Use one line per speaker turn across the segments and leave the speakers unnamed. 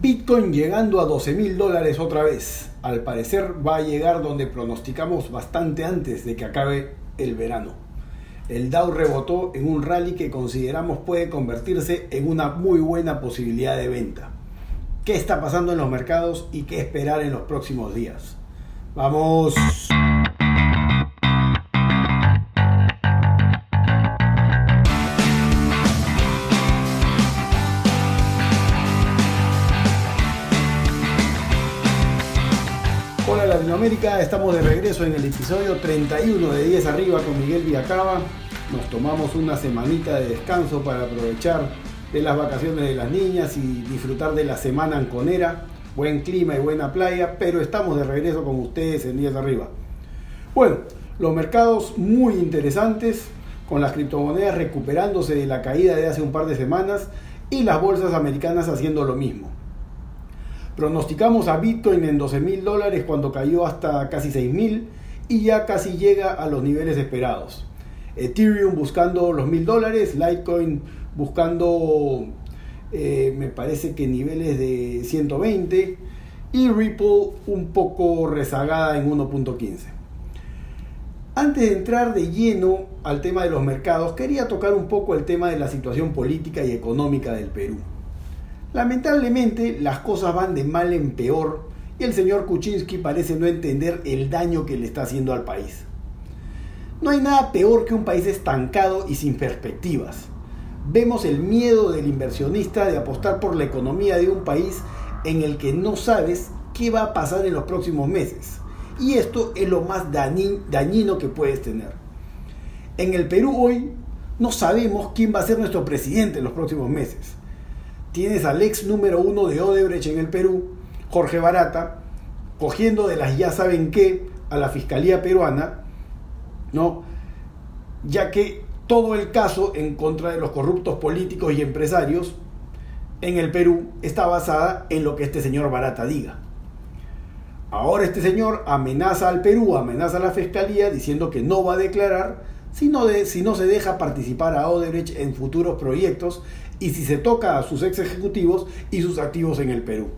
Bitcoin llegando a 12 mil dólares otra vez. Al parecer va a llegar donde pronosticamos bastante antes de que acabe el verano. El Dow rebotó en un rally que consideramos puede convertirse en una muy buena posibilidad de venta. ¿Qué está pasando en los mercados y qué esperar en los próximos días? Vamos. Latinoamérica, estamos de regreso en el episodio 31 de 10 arriba con Miguel Villacaba. Nos tomamos una semanita de descanso para aprovechar de las vacaciones de las niñas y disfrutar de la semana anconera. Buen clima y buena playa, pero estamos de regreso con ustedes en 10 arriba. Bueno, los mercados muy interesantes, con las criptomonedas recuperándose de la caída de hace un par de semanas y las bolsas americanas haciendo lo mismo. Pronosticamos a Bitcoin en 12 mil dólares cuando cayó hasta casi 6 mil y ya casi llega a los niveles esperados. Ethereum buscando los mil dólares, Litecoin buscando eh, me parece que niveles de 120 y Ripple un poco rezagada en 1.15. Antes de entrar de lleno al tema de los mercados, quería tocar un poco el tema de la situación política y económica del Perú. Lamentablemente las cosas van de mal en peor y el señor Kuczynski parece no entender el daño que le está haciendo al país. No hay nada peor que un país estancado y sin perspectivas. Vemos el miedo del inversionista de apostar por la economía de un país en el que no sabes qué va a pasar en los próximos meses. Y esto es lo más dañino que puedes tener. En el Perú hoy no sabemos quién va a ser nuestro presidente en los próximos meses tienes al ex número uno de Odebrecht en el Perú, Jorge Barata, cogiendo de las ya saben qué a la Fiscalía peruana, ¿no? ya que todo el caso en contra de los corruptos políticos y empresarios en el Perú está basada en lo que este señor Barata diga. Ahora este señor amenaza al Perú, amenaza a la Fiscalía diciendo que no va a declarar si no, de, si no se deja participar a Odebrecht en futuros proyectos y si se toca a sus ex ejecutivos y sus activos en el Perú.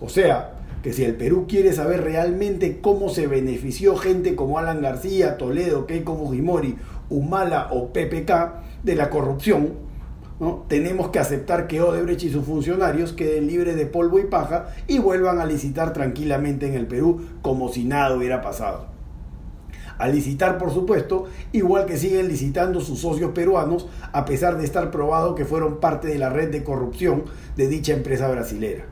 O sea, que si el Perú quiere saber realmente cómo se benefició gente como Alan García, Toledo, Keiko Fujimori, Humala o PPK de la corrupción, tenemos que aceptar que Odebrecht y sus funcionarios queden libres de polvo y paja y vuelvan a licitar tranquilamente en el Perú como si nada hubiera pasado a licitar, por supuesto, igual que siguen licitando sus socios peruanos, a pesar de estar probado que fueron parte de la red de corrupción de dicha empresa brasilera.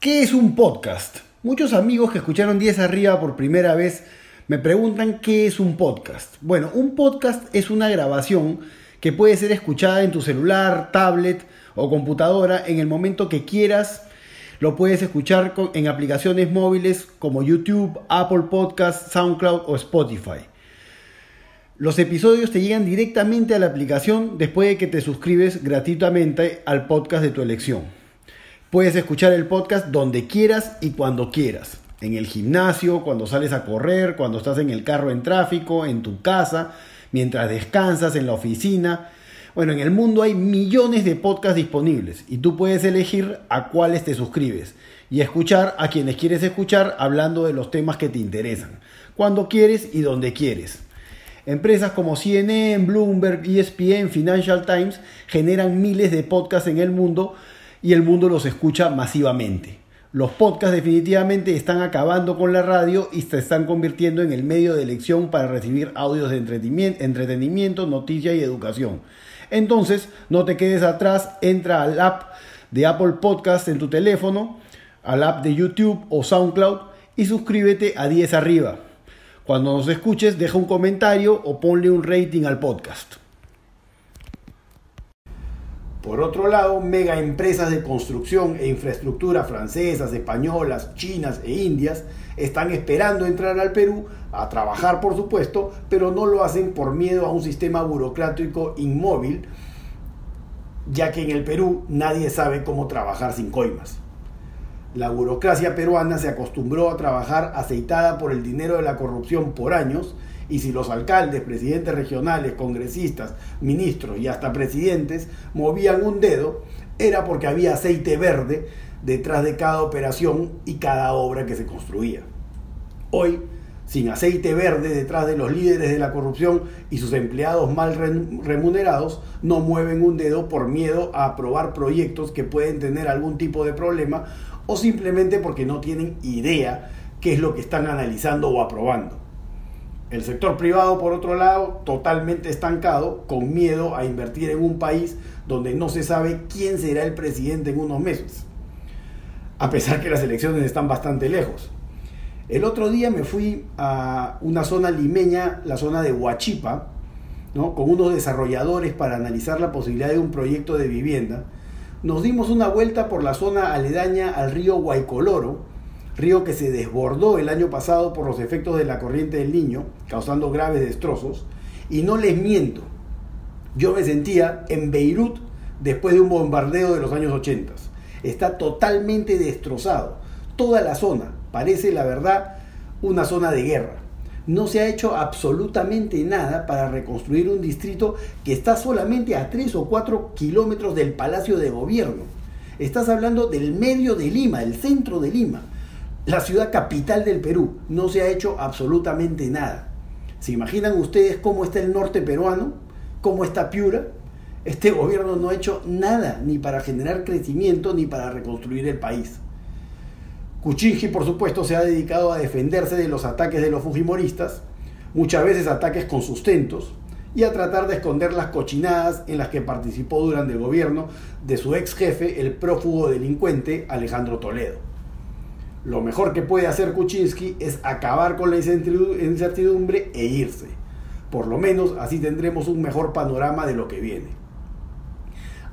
¿Qué es un podcast? Muchos amigos que escucharon 10 arriba por primera vez me preguntan qué es un podcast. Bueno, un podcast es una grabación que puede ser escuchada en tu celular, tablet o computadora en el momento que quieras lo puedes escuchar en aplicaciones móviles como YouTube, Apple Podcast, SoundCloud o Spotify. Los episodios te llegan directamente a la aplicación después de que te suscribes gratuitamente al podcast de tu elección. Puedes escuchar el podcast donde quieras y cuando quieras. En el gimnasio, cuando sales a correr, cuando estás en el carro en tráfico, en tu casa, mientras descansas, en la oficina, bueno, en el mundo hay millones de podcasts disponibles y tú puedes elegir a cuáles te suscribes y escuchar a quienes quieres escuchar hablando de los temas que te interesan, cuando quieres y donde quieres. Empresas como CNN, Bloomberg, ESPN, Financial Times generan miles de podcasts en el mundo y el mundo los escucha masivamente. Los podcasts definitivamente están acabando con la radio y se están convirtiendo en el medio de elección para recibir audios de entretenimiento, noticia y educación. Entonces, no te quedes atrás, entra al app de Apple Podcast en tu teléfono, al app de YouTube o SoundCloud y suscríbete a 10 arriba. Cuando nos escuches, deja un comentario o ponle un rating al podcast. Por otro lado, mega empresas de construcción e infraestructura francesas, españolas, chinas e indias están esperando entrar al Perú a trabajar, por supuesto, pero no lo hacen por miedo a un sistema burocrático inmóvil, ya que en el Perú nadie sabe cómo trabajar sin coimas. La burocracia peruana se acostumbró a trabajar aceitada por el dinero de la corrupción por años y si los alcaldes, presidentes regionales, congresistas, ministros y hasta presidentes movían un dedo, era porque había aceite verde detrás de cada operación y cada obra que se construía. Hoy, sin aceite verde detrás de los líderes de la corrupción y sus empleados mal remunerados, no mueven un dedo por miedo a aprobar proyectos que pueden tener algún tipo de problema o simplemente porque no tienen idea qué es lo que están analizando o aprobando. El sector privado, por otro lado, totalmente estancado, con miedo a invertir en un país donde no se sabe quién será el presidente en unos meses, a pesar que las elecciones están bastante lejos. El otro día me fui a una zona limeña, la zona de Huachipa, ¿no? con unos desarrolladores para analizar la posibilidad de un proyecto de vivienda. Nos dimos una vuelta por la zona aledaña al río Guaycoloro, río que se desbordó el año pasado por los efectos de la corriente del niño, causando graves destrozos. Y no les miento, yo me sentía en Beirut después de un bombardeo de los años 80. Está totalmente destrozado. Toda la zona parece, la verdad, una zona de guerra. No se ha hecho absolutamente nada para reconstruir un distrito que está solamente a 3 o 4 kilómetros del Palacio de Gobierno. Estás hablando del medio de Lima, el centro de Lima la ciudad capital del Perú. No se ha hecho absolutamente nada. ¿Se imaginan ustedes cómo está el norte peruano? ¿Cómo está Piura? Este gobierno no ha hecho nada ni para generar crecimiento ni para reconstruir el país. Kuczynski, por supuesto, se ha dedicado a defenderse de los ataques de los fujimoristas, muchas veces ataques con sustentos, y a tratar de esconder las cochinadas en las que participó durante el gobierno de su ex jefe, el prófugo delincuente Alejandro Toledo. Lo mejor que puede hacer Kuczynski es acabar con la incertidumbre e irse. Por lo menos así tendremos un mejor panorama de lo que viene.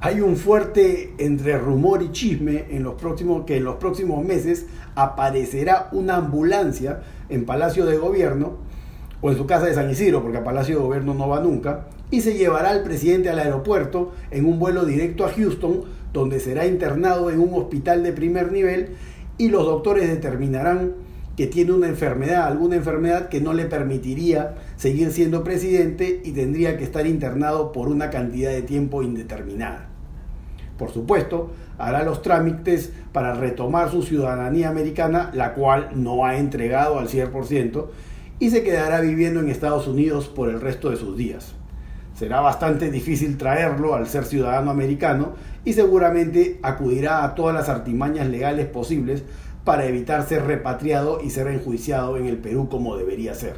Hay un fuerte entre rumor y chisme en los próximos, que en los próximos meses aparecerá una ambulancia en Palacio de Gobierno o en su casa de San Isidro, porque a Palacio de Gobierno no va nunca, y se llevará al presidente al aeropuerto en un vuelo directo a Houston, donde será internado en un hospital de primer nivel y los doctores determinarán que tiene una enfermedad, alguna enfermedad que no le permitiría seguir siendo presidente y tendría que estar internado por una cantidad de tiempo indeterminada. Por supuesto, hará los trámites para retomar su ciudadanía americana, la cual no ha entregado al 100%, y se quedará viviendo en Estados Unidos por el resto de sus días. Será bastante difícil traerlo al ser ciudadano americano y seguramente acudirá a todas las artimañas legales posibles para evitar ser repatriado y ser enjuiciado en el Perú como debería ser.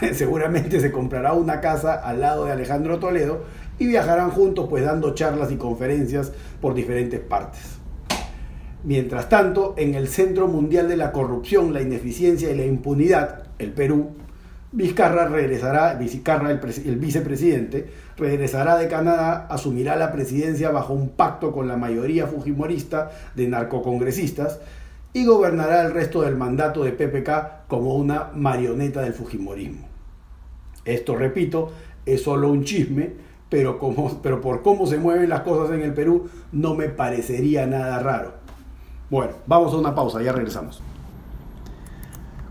seguramente se comprará una casa al lado de Alejandro Toledo y viajarán juntos pues dando charlas y conferencias por diferentes partes. Mientras tanto, en el Centro Mundial de la Corrupción, la Ineficiencia y la Impunidad, el Perú, Vizcarra regresará, Vizcarra, el, vicepresidente, regresará de Canadá, asumirá la presidencia bajo un pacto con la mayoría fujimorista de narcocongresistas y gobernará el resto del mandato de PPK como una marioneta del fujimorismo. Esto, repito, es solo un chisme, pero, como, pero por cómo se mueven las cosas en el Perú no me parecería nada raro. Bueno, vamos a una pausa, ya regresamos.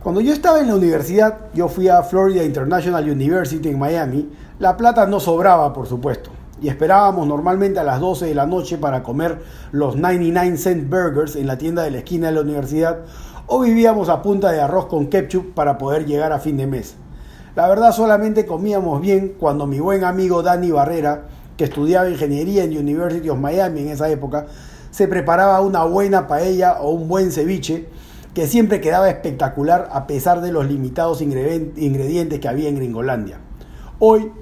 Cuando yo estaba en la universidad, yo fui a Florida International University en Miami, la plata no sobraba, por supuesto, y esperábamos normalmente a las 12 de la noche para comer los 99 cent burgers en la tienda de la esquina de la universidad, o vivíamos a punta de arroz con ketchup para poder llegar a fin de mes. La verdad solamente comíamos bien cuando mi buen amigo Danny Barrera, que estudiaba ingeniería en University of Miami en esa época, se preparaba una buena paella o un buen ceviche que siempre quedaba espectacular a pesar de los limitados ingredientes que había en Gringolandia. Hoy,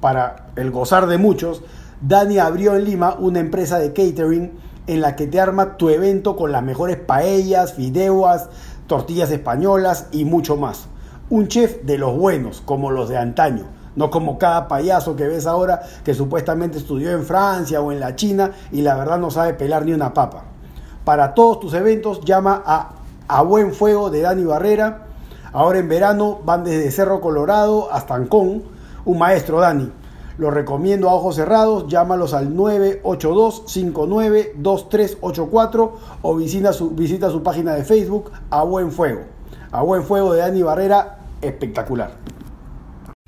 para el gozar de muchos, Dani abrió en Lima una empresa de catering en la que te arma tu evento con las mejores paellas, fideos, tortillas españolas y mucho más. Un chef de los buenos, como los de antaño, no como cada payaso que ves ahora que supuestamente estudió en Francia o en la China y la verdad no sabe pelar ni una papa. Para todos tus eventos llama a a Buen Fuego de Dani Barrera. Ahora en verano van desde Cerro Colorado hasta Ancón. Un maestro, Dani. Los recomiendo a ojos cerrados. Llámalos al 982-592384 o visita su, visita su página de Facebook A Buen Fuego. A Buen Fuego de Dani Barrera, espectacular.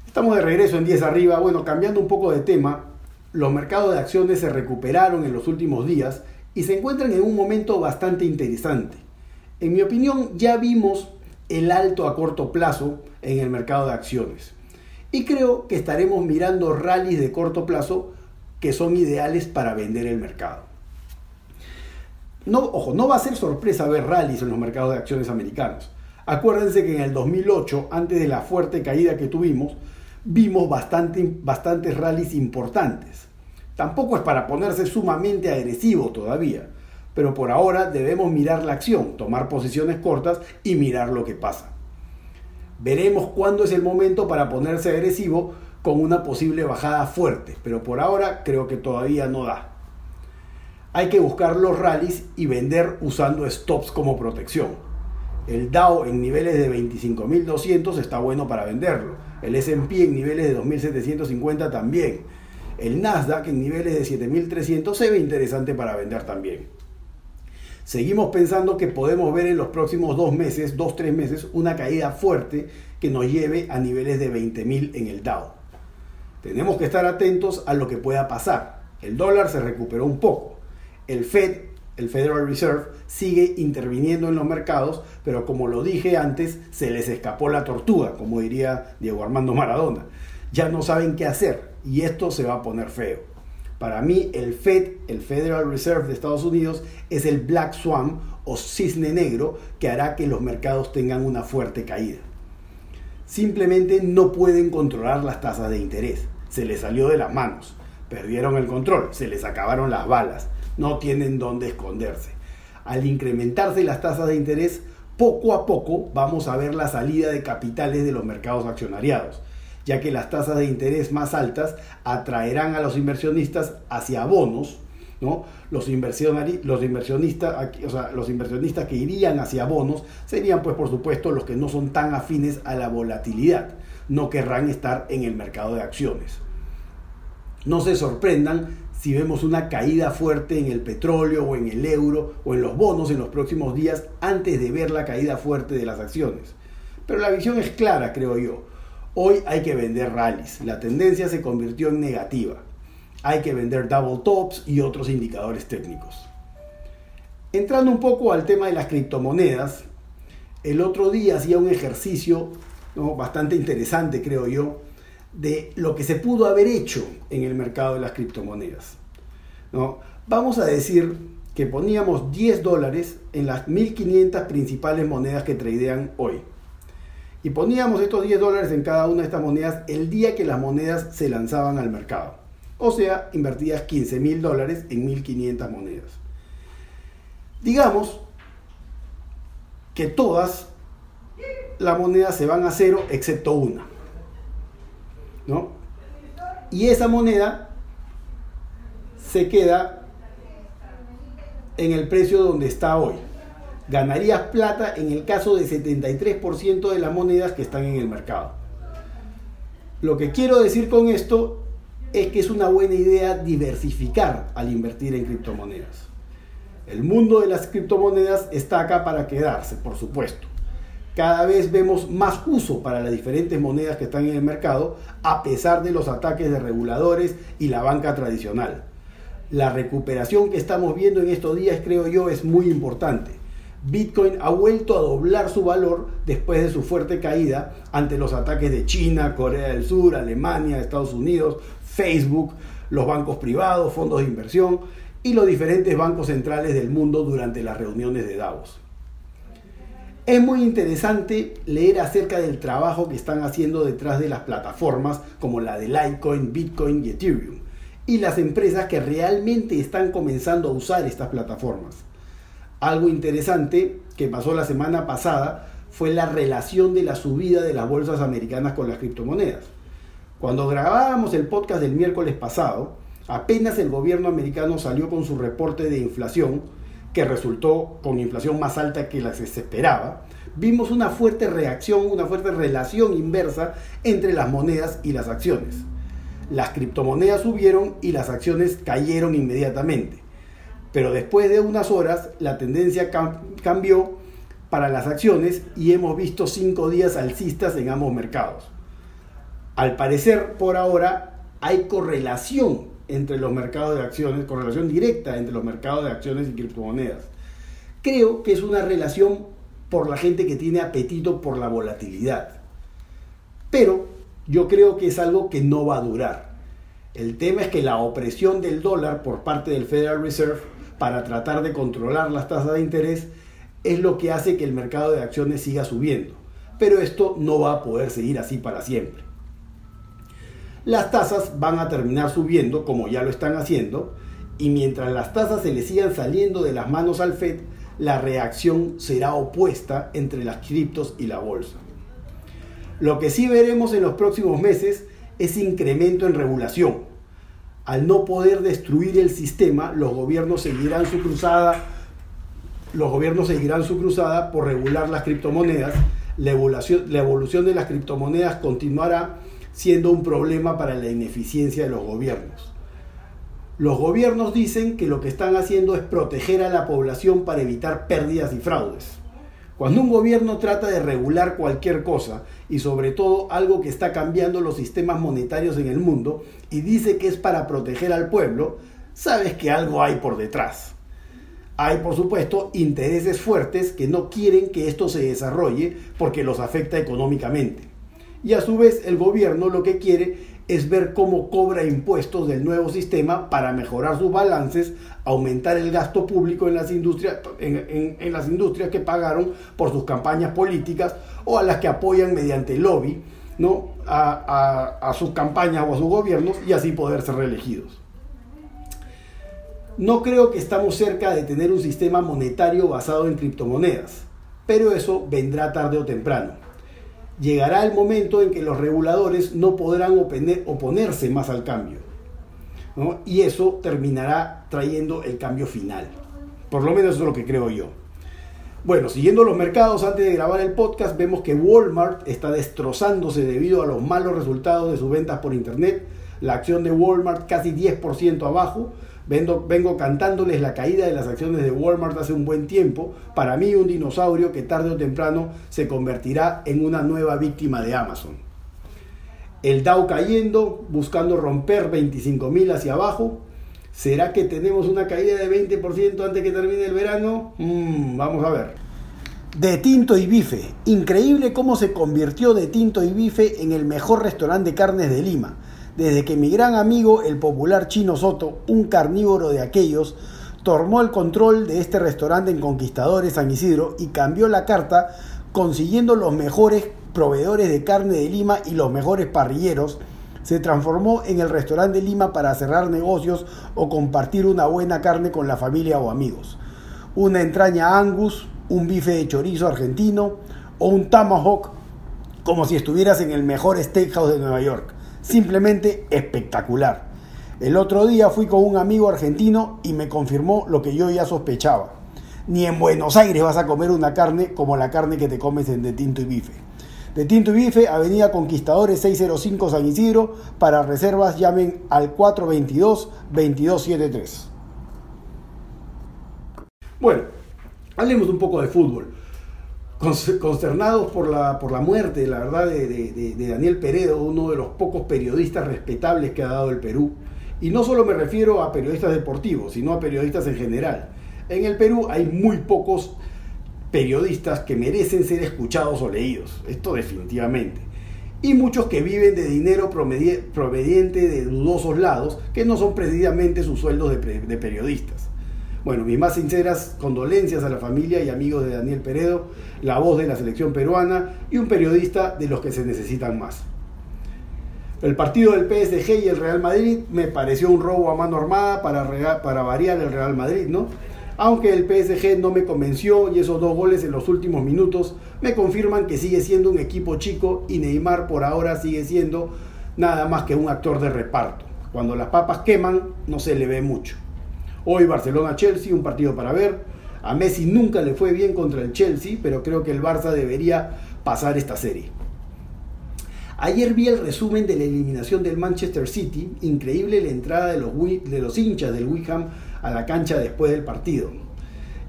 Estamos de regreso en 10 arriba. Bueno, cambiando un poco de tema, Los mercados de acciones se recuperaron en los últimos días y se encuentran en un momento bastante interesante. En mi opinión, ya vimos el alto a corto plazo en el mercado de acciones. Y creo que estaremos mirando rallies de corto plazo que son ideales para vender el mercado. No, ojo, no va a ser sorpresa ver rallies en los mercados de acciones americanos. Acuérdense que en el 2008, antes de la fuerte caída que tuvimos, vimos bastante, bastantes rallies importantes. Tampoco es para ponerse sumamente agresivo todavía, pero por ahora debemos mirar la acción, tomar posiciones cortas y mirar lo que pasa. Veremos cuándo es el momento para ponerse agresivo con una posible bajada fuerte, pero por ahora creo que todavía no da. Hay que buscar los rallies y vender usando stops como protección. El Dow en niveles de 25.200 está bueno para venderlo. El S&P en niveles de 2.750 también. El Nasdaq en niveles de 7.300 se ve interesante para vender también. Seguimos pensando que podemos ver en los próximos dos meses, dos, tres meses, una caída fuerte que nos lleve a niveles de 20.000 en el Dow. Tenemos que estar atentos a lo que pueda pasar. El dólar se recuperó un poco. El Fed, el Federal Reserve, sigue interviniendo en los mercados, pero como lo dije antes, se les escapó la tortuga, como diría Diego Armando Maradona. Ya no saben qué hacer y esto se va a poner feo. Para mí, el Fed, el Federal Reserve de Estados Unidos, es el Black Swan o cisne negro que hará que los mercados tengan una fuerte caída. Simplemente no pueden controlar las tasas de interés. Se les salió de las manos. Perdieron el control, se les acabaron las balas. No tienen dónde esconderse. Al incrementarse las tasas de interés, poco a poco vamos a ver la salida de capitales de los mercados accionariados, ya que las tasas de interés más altas atraerán a los inversionistas hacia bonos, ¿no? Los, los, inversionistas, o sea, los inversionistas que irían hacia bonos serían, pues, por supuesto, los que no son tan afines a la volatilidad. No querrán estar en el mercado de acciones. No se sorprendan si vemos una caída fuerte en el petróleo o en el euro o en los bonos en los próximos días antes de ver la caída fuerte de las acciones. Pero la visión es clara, creo yo. Hoy hay que vender rallies. La tendencia se convirtió en negativa hay que vender double tops y otros indicadores técnicos. Entrando un poco al tema de las criptomonedas, el otro día hacía un ejercicio bastante interesante, creo yo, de lo que se pudo haber hecho en el mercado de las criptomonedas. ¿no? Vamos a decir que poníamos 10 dólares en las 1500 principales monedas que tradean hoy. Y poníamos estos 10 dólares en cada una de estas monedas el día que las monedas se lanzaban al mercado. O sea, invertías 15 mil dólares en 1.500 monedas. Digamos que todas las monedas se van a cero excepto una. Y esa moneda se queda en el precio donde está hoy. Ganarías plata en el caso de 73% de las monedas que están en el mercado. Lo que quiero decir con esto es que es una buena idea diversificar al invertir en criptomonedas. El mundo de las criptomonedas está acá para quedarse, por supuesto. Cada vez vemos más uso para las diferentes monedas que están en el mercado, a pesar de los ataques de reguladores y la banca tradicional. La recuperación que estamos viendo en estos días, creo yo, es muy importante. Bitcoin ha vuelto a doblar su valor después de su fuerte caída ante los ataques de China, Corea del Sur, Alemania, Estados Unidos, Facebook, los bancos privados, fondos de inversión y los diferentes bancos centrales del mundo durante las reuniones de Davos. Es muy interesante leer acerca del trabajo que están haciendo detrás de las plataformas como la de Litecoin, Bitcoin y Ethereum y las empresas que realmente están comenzando a usar estas plataformas. Algo interesante que pasó la semana pasada fue la relación de la subida de las bolsas americanas con las criptomonedas. Cuando grabábamos el podcast del miércoles pasado, apenas el gobierno americano salió con su reporte de inflación, que resultó con inflación más alta que la que se esperaba, vimos una fuerte reacción, una fuerte relación inversa entre las monedas y las acciones. Las criptomonedas subieron y las acciones cayeron inmediatamente. Pero después de unas horas la tendencia cambió para las acciones y hemos visto cinco días alcistas en ambos mercados. Al parecer, por ahora, hay correlación entre los mercados de acciones, correlación directa entre los mercados de acciones y criptomonedas. Creo que es una relación por la gente que tiene apetito por la volatilidad. Pero yo creo que es algo que no va a durar. El tema es que la opresión del dólar por parte del Federal Reserve para tratar de controlar las tasas de interés es lo que hace que el mercado de acciones siga subiendo. Pero esto no va a poder seguir así para siempre. Las tasas van a terminar subiendo como ya lo están haciendo y mientras las tasas se le sigan saliendo de las manos al Fed, la reacción será opuesta entre las criptos y la bolsa. Lo que sí veremos en los próximos meses es incremento en regulación. Al no poder destruir el sistema, los gobiernos seguirán su cruzada, los gobiernos seguirán su cruzada por regular las criptomonedas. La evolución, la evolución de las criptomonedas continuará siendo un problema para la ineficiencia de los gobiernos. Los gobiernos dicen que lo que están haciendo es proteger a la población para evitar pérdidas y fraudes. Cuando un gobierno trata de regular cualquier cosa, y sobre todo algo que está cambiando los sistemas monetarios en el mundo, y dice que es para proteger al pueblo, sabes que algo hay por detrás. Hay, por supuesto, intereses fuertes que no quieren que esto se desarrolle porque los afecta económicamente. Y a su vez el gobierno lo que quiere es ver cómo cobra impuestos del nuevo sistema para mejorar sus balances, aumentar el gasto público en las industrias, en, las industrias que pagaron por sus campañas políticas o a las que apoyan mediante lobby ¿no? a, a sus campañas o a sus gobiernos y así poder ser reelegidos. No creo que estamos cerca de tener un sistema monetario basado en criptomonedas, pero eso vendrá tarde o temprano llegará el momento en que los reguladores no podrán oponerse más al cambio. Y eso terminará trayendo el cambio final. Por lo menos eso es lo que creo yo. Bueno, siguiendo los mercados, antes de grabar el podcast, vemos que Walmart está destrozándose debido a los malos resultados de sus ventas por Internet. La acción de Walmart casi 10% abajo, Vengo, cantándoles la caída de las acciones de Walmart hace un buen tiempo. Para mí un dinosaurio que tarde o temprano se convertirá en una nueva víctima de Amazon. El Dow cayendo, buscando romper 25.000 hacia abajo. ¿Será que tenemos una caída de 20% antes que termine el verano? Mm, vamos a ver. De Tinto y Bife. Increíble cómo se convirtió De Tinto y Bife en el mejor restaurante de carnes de Lima desde que mi gran amigo, el popular Chino Soto, un carnívoro de aquellos, tomó el control de este restaurante en Conquistadores San Isidro y cambió la carta consiguiendo los mejores proveedores de carne de Lima y los mejores parrilleros, se transformó en el restaurante de Lima para cerrar negocios o compartir una buena carne con la familia o amigos. Una entraña angus, un bife de chorizo argentino o un tomahawk como si estuvieras en el mejor steakhouse de Nueva York simplemente espectacular. El otro día fui con un amigo argentino y me confirmó lo que yo ya sospechaba. Ni en Buenos Aires vas a comer una carne como la carne que te comes en De Tinto y Bife. De Tinto y Bife, Avenida Conquistadores 605 San Isidro. Para reservas llamen al 422-2273. Bueno, hablemos un poco de fútbol consternados por la, por la muerte, la verdad, de, Daniel Peredo, uno de los pocos periodistas respetables que ha dado el Perú. Y no solo me refiero a periodistas deportivos, sino a periodistas en general. En el Perú hay muy pocos periodistas que merecen ser escuchados o leídos, esto definitivamente. Y muchos que viven de dinero proveniente de dudosos lados, que no son precisamente sus sueldos de periodistas. Bueno, mis más sinceras condolencias a la familia y amigos de Daniel Peredo, la voz de la selección peruana y un periodista de los que se necesitan más. El partido del PSG y el Real Madrid me pareció un robo a mano armada para, para variar el Real Madrid, ¿no? Aunque el PSG no me convenció y esos dos goles en los últimos minutos me confirman que sigue siendo un equipo chico y Neymar por ahora sigue siendo nada más que un actor de reparto. Cuando las papas queman no se le ve mucho. Hoy Barcelona-Chelsea, un partido para ver. A Messi nunca le fue bien contra el Chelsea, pero creo que el Barça debería pasar esta serie. Ayer vi el resumen de la eliminación del Manchester City. Increíble la entrada de los, de los hinchas del Wickham a la cancha después del partido.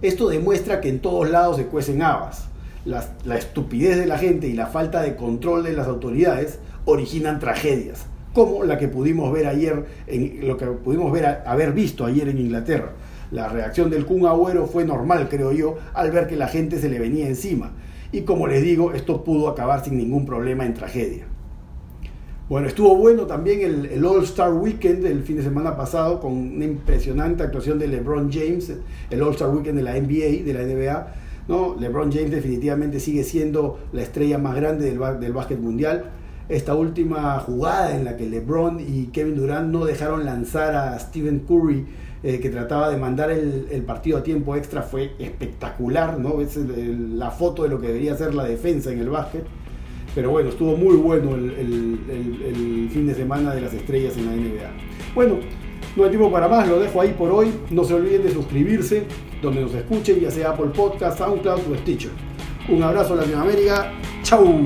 Esto demuestra que en todos lados se cuecen habas. la estupidez de la gente y la falta de control de las autoridades originan tragedias. Como la que pudimos ver ayer, en, lo que pudimos ver, haber visto ayer en Inglaterra. La reacción del Kun Agüero fue normal, creo yo, al ver que la gente se le venía encima. Y como les digo, esto pudo acabar sin ningún problema en tragedia. Bueno, estuvo bueno también el, All-Star Weekend el fin de semana pasado con una impresionante actuación de LeBron James, el All-Star Weekend de la NBA, de la NBA. ¿no? LeBron James definitivamente sigue siendo la estrella más grande del, del básquet mundial. Esta última jugada en la que LeBron y Kevin Durant no dejaron lanzar a Stephen Curry eh, que trataba de mandar el, partido a tiempo extra fue espectacular, ¿no? Es la foto de lo que debería ser la defensa en el básquet. Pero bueno, estuvo muy bueno el, fin de semana de las estrellas en la NBA. Bueno, no hay tiempo para más, lo dejo ahí por hoy. No se olviden de suscribirse donde nos escuchen, ya sea Apple Podcast, SoundCloud o Stitcher. Un abrazo Latinoamérica. ¡Chau!